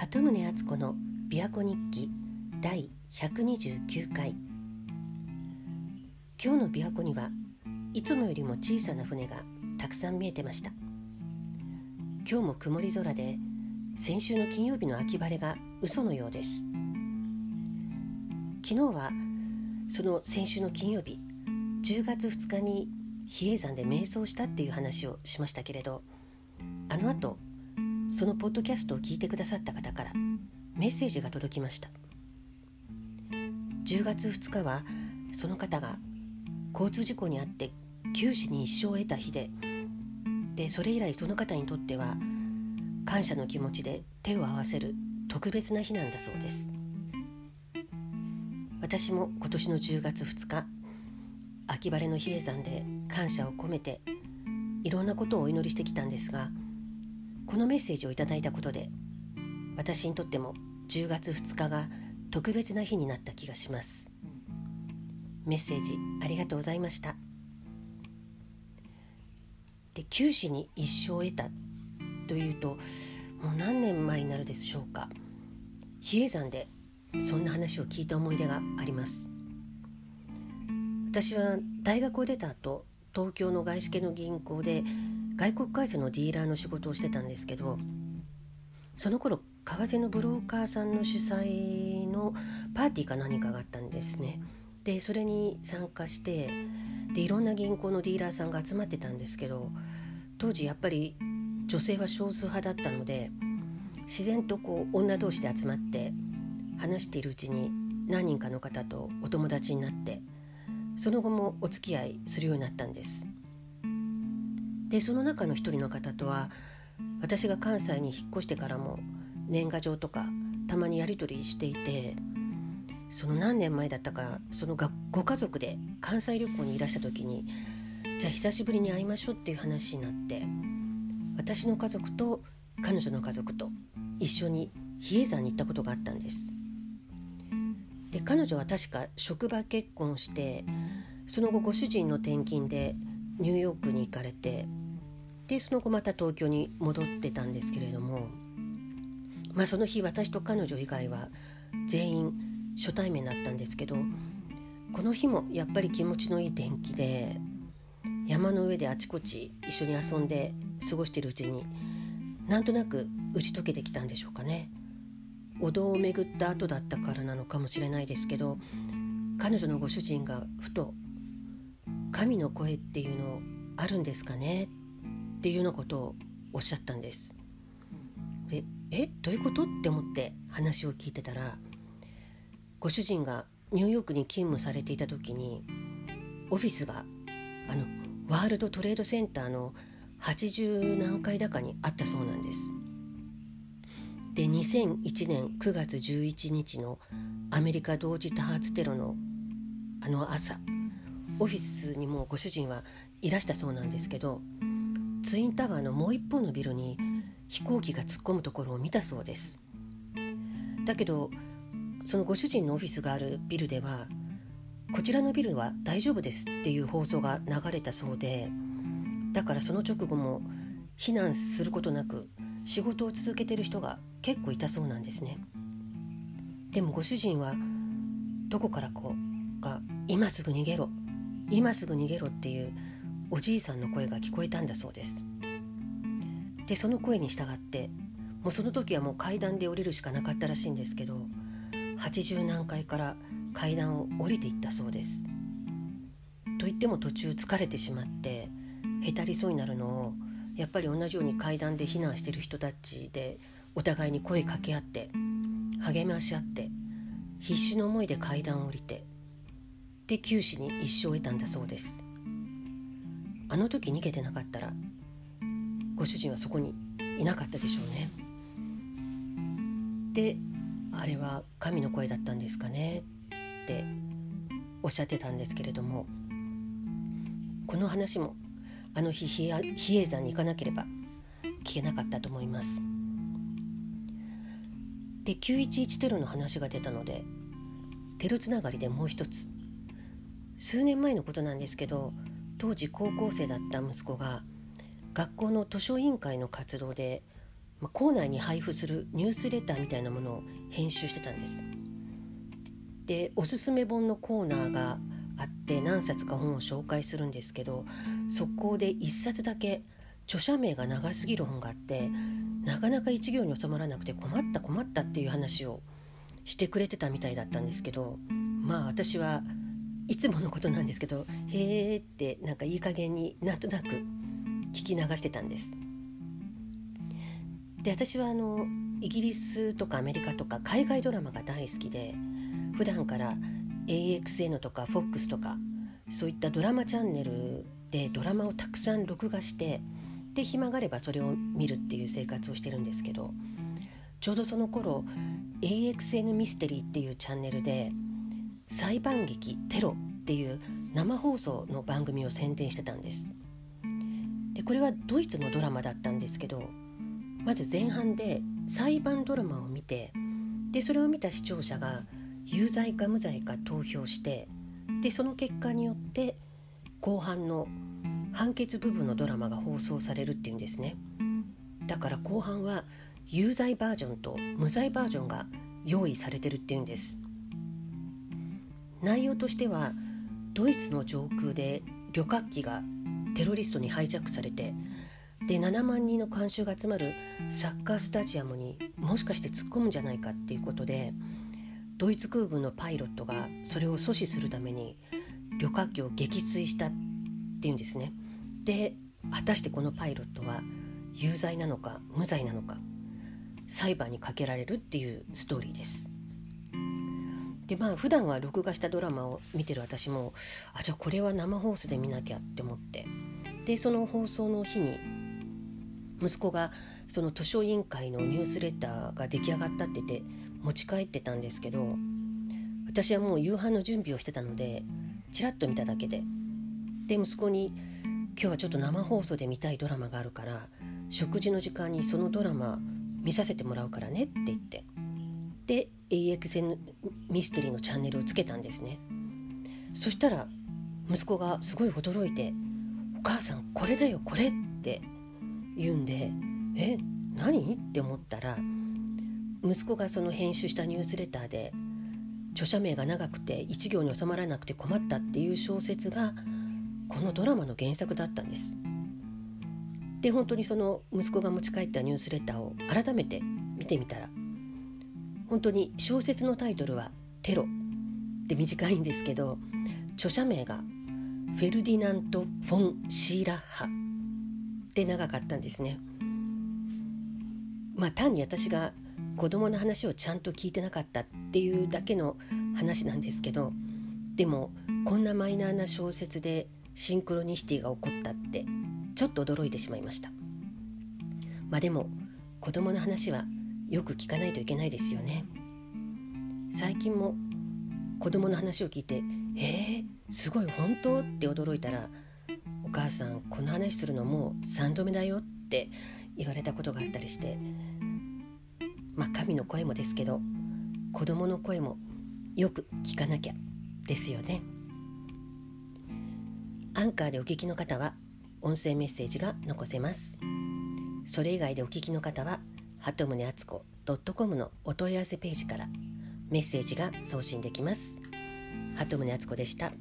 鳩宗敦子の琵琶湖日記第129回。今日の琵琶湖にはいつもよりも小さな船がたくさん見えてました。今日も曇り空で先週の金曜日の秋晴れが嘘のようです。昨日はその先週の金曜日10月2日に比叡山で瞑想したっていう話をしましたけれどあの後そのポッドキャストを聞いてくださった方からメッセージが届きました。10月2日はその方が交通事故に遭って九死に一生を得た日ででそれ以来その方にとっては感謝の気持ちで手を合わせる特別な日なんだそうです。私も今年の10月2日秋晴れの比叡山で感謝を込めていろんなことをお祈りしてきたんですがこのメッセージをいただいたことで私にとっても10月2日が特別な日になった気がします。メッセージありがとうございました。で九死に一生を得たというともう何年前になるでしょうか。比叡山でそんな話を聞いた思い出があります。私は大学を出た後東京の外資系の銀行で外国為替のディーラーの仕事をしてたんですけどその頃為替のブローカーさんの主催のパーティーか何かがあったんですね。でそれに参加してでいろんな銀行のディーラーさんが集まってたんですけど当時やっぱり女性は少数派だったので自然とこう女同士で集まって話しているうちに何人かの方とお友達になってその後もお付き合いするようになったんです。でその中の一人の方とは私が関西に引っ越してからも年賀状とかたまにやり取りしていてその何年前だったかそのがご家族で関西旅行にいらした時にじゃあ久しぶりに会いましょうっていう話になって私の家族と彼女の家族と一緒に比叡山に行ったことがあったんです。で彼女は確か職場結婚してその後ご主人の転勤でニューヨークに行かれてでその後また東京に戻ってたんですけれどもまあその日私と彼女以外は全員初対面だったんですけどこの日もやっぱり気持ちのいい天気で山の上であちこち一緒に遊んで過ごしてるうちになんとなく打ち解けてきたんでしょうかねお堂を巡った後だったからなのかもしれないですけど彼女のご主人がふと「神の声っていうのあるんですかね?」っていうようなことをおっしゃったんです。でえどういうこと？って思って話を聞いてたらご主人がニューヨークに勤務されていた時にオフィスがあのワールドトレードセンターの80何階高にあったそうなんです。で2001年9月11日のアメリカ同時多発テロのあの朝オフィスにもご主人はいらしたそうなんですけどツインタワーのもう一方のビルに飛行機が突っ込むところを見たそうです。だけどそのご主人のオフィスがあるビルではこちらのビルは大丈夫ですっていう放送が流れたそうでだからその直後も避難することなく仕事を続けてる人が結構いたそうなんですね。でもご主人はどこからこうか今すぐ逃げろ今すぐ逃げろっていうおじいさんの声が聞こえたんだそうです。でその声に従ってもうその時はもう階段で降りるしかなかったらしいんですけど80何階から階段を降りていったそうです。と言っても途中疲れてしまってへたりそうになるのをやっぱり同じように階段で避難してる人たちでお互いに声かけ合って励まし合って必死の思いで階段を降りてで九死に一生を得たんだそうです。あの時逃げてなかったらご主人はそこにいなかったでしょうね。であれは神の声だったんですかねっておっしゃってたんですけれどもこの話もあの日比叡山に行かなければ聞けなかったと思います。で911テロの話が出たのでテロつながりでもう一つ数年前のことなんですけど当時高校生だった息子が学校の図書委員会の活動でまあ、校内に配布するニュースレターみたいなものを編集してたんです。でおすすめ本のコーナーがあって何冊か本を紹介するんですけどそこで1冊だけ著者名が長すぎる本があってなかなか一行に収まらなくて困った困ったっていう話をしてくれてたみたいだったんですけどまあ私はいつものことなんですけど「へえ」ってなんかいい加減になんとなく聞き流してたんです。で私はあのイギリスとかアメリカとか海外ドラマが大好きで普段から AXN とか FOX とかそういったドラマチャンネルでドラマをたくさん録画してで暇があればそれを見るっていう生活をしてるんですけどちょうどその頃 AXN ミステリーっていうチャンネルで裁判劇テロっていう生放送の番組を宣伝してたんです。でこれはドイツのドラマだったんですけどまず前半で裁判ドラマを見てでそれを見た視聴者が有罪か無罪か投票してでその結果によって後半の判決部分のドラマが放送されるっていうんですね。だから後半は有罪バージョンと無罪バージョンが用意されてるっていうんです。内容としてはドイツの上空で旅客機がテロリストにハイジャックされてで7万人の観衆が集まるサッカースタジアムにもしかして突っ込むんじゃないかっていうことでドイツ空軍のパイロットがそれを阻止するために旅客機を撃墜したっていうんですね。で果たしてこのパイロットは有罪なのか無罪なのか裁判にかけられるっていうストーリーです。でまあ普段は録画したドラマを見てる私もあじゃあこれは生放送で見なきゃって思って。でその放送の日に息子がその図書委員会のニュースレターが出来上がったって言って持ち帰ってたんですけど私はもう夕飯の準備をしてたのでちらっと見ただけで。で息子に「今日はちょっと生放送で見たいドラマがあるから食事の時間にそのドラマ見させてもらうからね」って言って。で AXN ミステリーのチャンネルをつけたんですねそしたら息子がすごい驚いて「お母さんこれだよこれ」って言うんで「え何?」って思ったら息子がその編集したニュースレターで著者名が長くて一行に収まらなくて困ったっていう小説がこのドラマの原作だったんです。で本当にその息子が持ち帰ったニュースレターを改めて見てみたら本当に小説のタイトルは「テロ」って短いんですけど著者名がフェルディナント・フォン・シーラッハって長かったんですね。まあ単に私が子供の話をちゃんと聞いてなかったっていうだけの話なんですけどでもこんなマイナーな小説でシンクロニシティが起こったってちょっと驚いてしまいましたまあでも子供の話はよく聞かないといけないですよね。最近も子供の話を聞いて「えー、すごい本当?」って驚いたら「お母さんこの話するのもう3度目だよ」って言われたことがあったりしてまあ神の声もですけど子供の声もよく聞かなきゃですよね。アンカーでお聞きの方は音声メッセージが残せます。それ以外でお聞きの方は鳩宗敦子 .com のお問い合わせページからメッセージが送信できます鳩宗敦子でした。